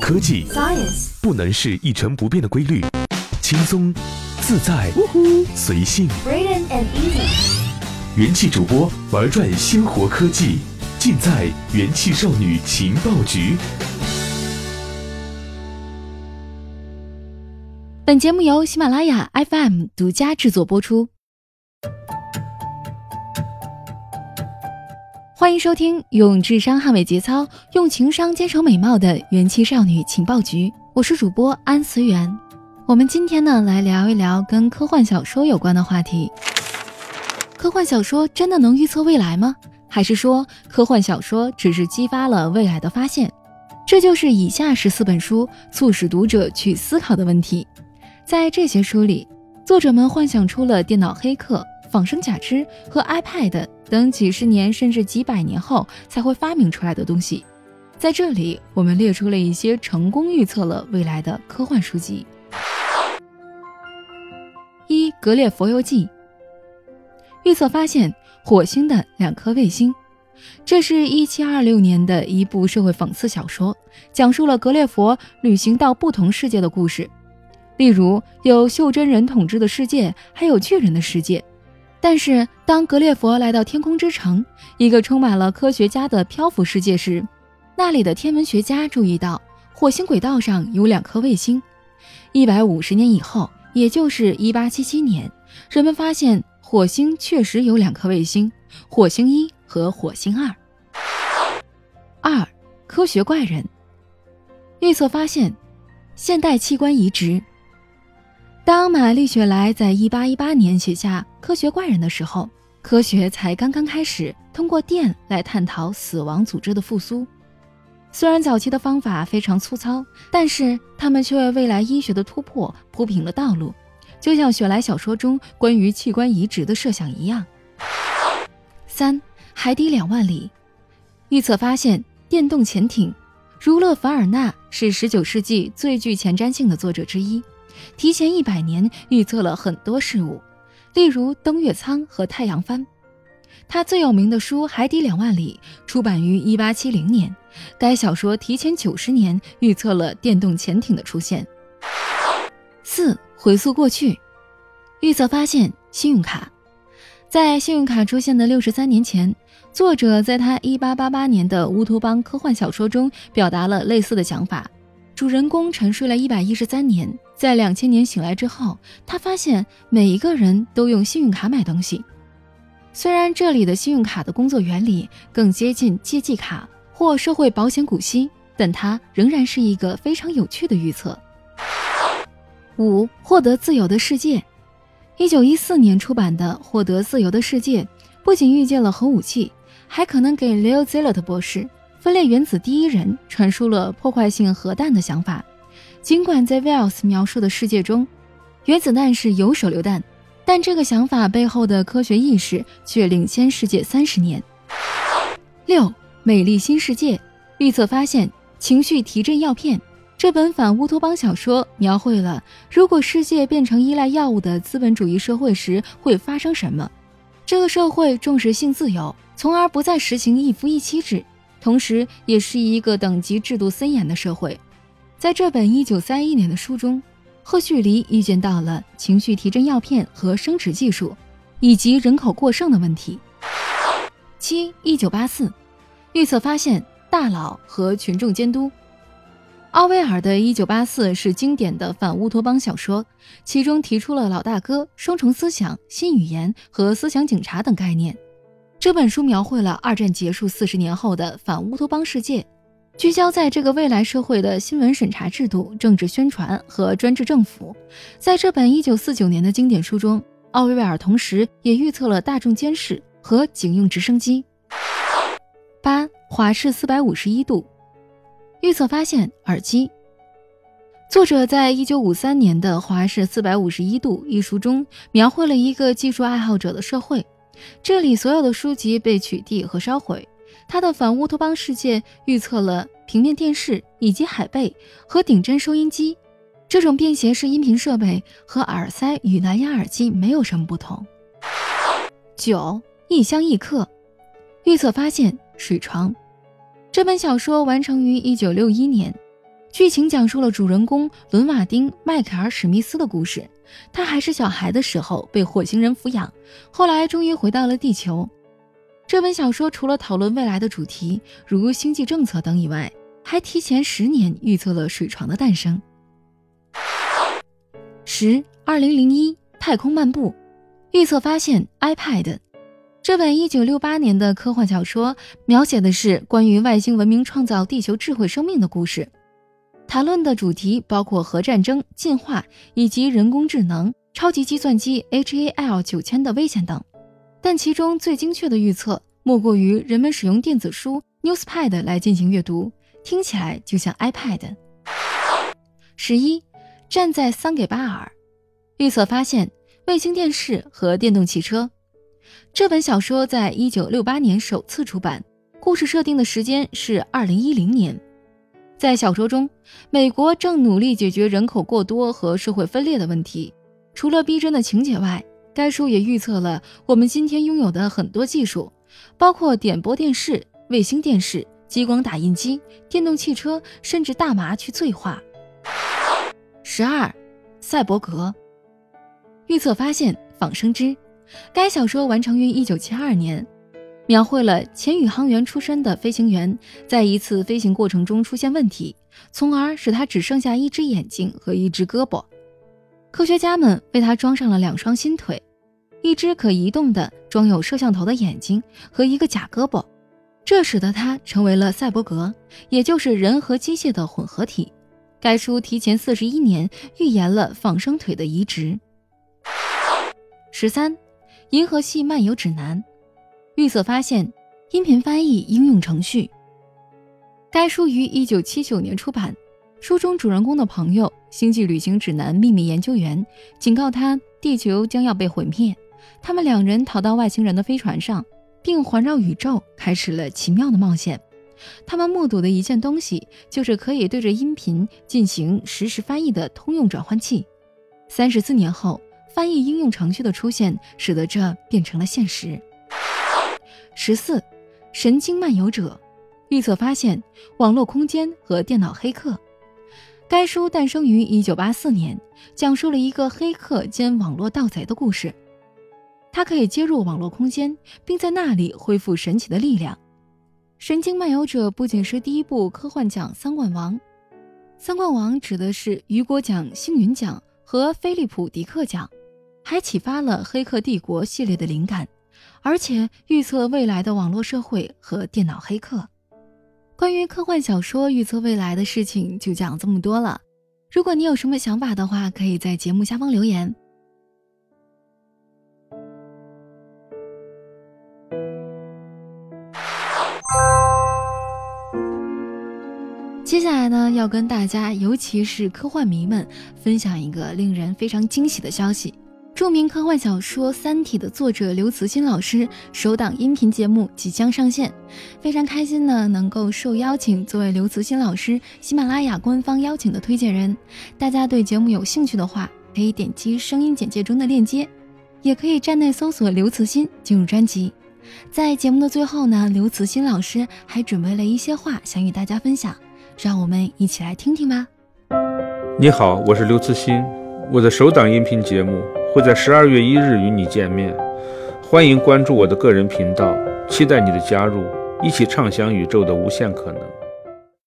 科技 Science，不能是一成不变的规律，轻松、自在、随性。Braden and Easy，元气主播玩转鲜活科技，尽在元气少女情报局。本节目由喜马拉雅 FM 独家制作播出。欢迎收听用智商捍卫节操，用情商坚守美貌的元气少女情报局。我是主播安思源。我们今天呢来聊一聊跟科幻小说有关的话题。科幻小说真的能预测未来吗？还是说科幻小说只是激发了未来的发现？这就是以下十四本书促使读者去思考的问题。在这些书里，作者们幻想出了电脑黑客、仿生假肢和 iPad 等几十年甚至几百年后才会发明出来的东西。在这里，我们列出了一些成功预测了未来的科幻书籍。一《格列佛游记》预测发现火星的两颗卫星。这是一七二六年的一部社会讽刺小说，讲述了格列佛旅行到不同世界的故事。例如，有袖珍人统治的世界，还有巨人的世界。但是，当格列佛来到天空之城，一个充满了科学家的漂浮世界时，那里的天文学家注意到火星轨道上有两颗卫星。一百五十年以后，也就是一八七七年，人们发现火星确实有两颗卫星：火星一和火星二。二、科学怪人预测发现现代器官移植。当玛丽雪莱在一八一八年写下《科学怪人》的时候，科学才刚刚开始通过电来探讨死亡组织的复苏。虽然早期的方法非常粗糙，但是他们却为未来医学的突破铺平了道路，就像雪莱小说中关于器官移植的设想一样。三、海底两万里预测发现电动潜艇。儒勒·凡尔纳是19世纪最具前瞻性的作者之一，提前一百年预测了很多事物，例如登月舱和太阳帆。他最有名的书《海底两万里》出版于1870年，该小说提前九十年预测了电动潜艇的出现。四、回溯过去，预测发现信用卡。在信用卡出现的六十三年前，作者在他一八八八年的乌托邦科幻小说中表达了类似的想法。主人公沉睡了一百一十三年，在两千年醒来之后，他发现每一个人都用信用卡买东西。虽然这里的信用卡的工作原理更接近借记卡或社会保险股息，但它仍然是一个非常有趣的预测。五、获得自由的世界。一九一四年出版的《获得自由的世界》不仅预见了核武器，还可能给 Leo Szilard 博士——分裂原子第一人传输了破坏性核弹的想法。尽管在 Wells 描述的世界中，原子弹是有手榴弹，但这个想法背后的科学意识却领先世界三十年。六、美丽新世界预测发现情绪提振药片。这本反乌托邦小说描绘了如果世界变成依赖药物的资本主义社会时会发生什么。这个社会重视性自由，从而不再实行一夫一妻制，同时也是一个等级制度森严的社会。在这本1931年的书中，赫胥黎预见到了情绪提振药片和生殖技术，以及人口过剩的问题。七1984预测发现大佬和群众监督。奥威尔的《一九八四》是经典的反乌托邦小说，其中提出了老大哥、双重思想、新语言和思想警察等概念。这本书描绘了二战结束四十年后的反乌托邦世界，聚焦在这个未来社会的新闻审查制度、政治宣传和专制政府。在这本一九四九年的经典书中，奥威尔同时也预测了大众监视和警用直升机。八华氏四百五十一度。预测发现耳机。作者在一九五三年的《华氏四百五十一度》一书中，描绘了一个技术爱好者的社会。这里所有的书籍被取缔和烧毁。他的反乌托邦世界预测了平面电视以及海贝和顶针收音机。这种便携式音频设备和耳塞与蓝牙耳机没有什么不同。九一乡一客，预测发现水床。这本小说完成于一九六一年，剧情讲述了主人公伦瓦丁·迈克尔·史密斯的故事。他还是小孩的时候被火星人抚养，后来终于回到了地球。这本小说除了讨论未来的主题，如星际政策等以外，还提前十年预测了水床的诞生。十二零零一太空漫步，预测发现 iPad。这本一九六八年的科幻小说描写的是关于外星文明创造地球智慧生命的故事，谈论的主题包括核战争、进化以及人工智能、超级计算机 HAL 九千的危险等。但其中最精确的预测，莫过于人们使用电子书 Newspad 来进行阅读，听起来就像 iPad。十一，站在桑给巴尔，预测发现卫星电视和电动汽车。这本小说在一九六八年首次出版，故事设定的时间是二零一零年。在小说中，美国正努力解决人口过多和社会分裂的问题。除了逼真的情节外，该书也预测了我们今天拥有的很多技术，包括点播电视、卫星电视、激光打印机、电动汽车，甚至大麻去醉化。十二，赛博格预测发现仿生之。该小说完成于一九七二年，描绘了前宇航员出身的飞行员在一次飞行过程中出现问题，从而使他只剩下一只眼睛和一只胳膊。科学家们为他装上了两双新腿，一只可移动的装有摄像头的眼睛和一个假胳膊，这使得他成为了赛博格，也就是人和机械的混合体。该书提前四十一年预言了仿生腿的移植。十三。银河系漫游指南，预测发现音频翻译应用程序。该书于一九七九年出版。书中主人公的朋友，星际旅行指南秘密研究员，警告他地球将要被毁灭。他们两人逃到外星人的飞船上，并环绕宇宙，开始了奇妙的冒险。他们目睹的一件东西，就是可以对着音频进行实时翻译的通用转换器。三十四年后。翻译应用程序的出现，使得这变成了现实。十四，神经漫游者，预测发现网络空间和电脑黑客。该书诞生于一九八四年，讲述了一个黑客兼网络盗贼的故事。他可以接入网络空间，并在那里恢复神奇的力量。神经漫游者不仅是第一部科幻奖三冠王，三冠王指的是雨果奖、星云奖和菲利普迪克奖。还启发了《黑客帝国》系列的灵感，而且预测未来的网络社会和电脑黑客。关于科幻小说预测未来的事情，就讲这么多了。如果你有什么想法的话，可以在节目下方留言。接下来呢，要跟大家，尤其是科幻迷们，分享一个令人非常惊喜的消息。著名科幻小说《三体》的作者刘慈欣老师首档音频节目即将上线，非常开心呢，能够受邀请作为刘慈欣老师喜马拉雅官方邀请的推荐人。大家对节目有兴趣的话，可以点击声音简介中的链接，也可以站内搜索刘慈欣进入专辑。在节目的最后呢，刘慈欣老师还准备了一些话想与大家分享，让我们一起来听听吧。你好，我是刘慈欣，我的首档音频节目。会在十二月一日与你见面，欢迎关注我的个人频道，期待你的加入，一起畅想宇宙的无限可能。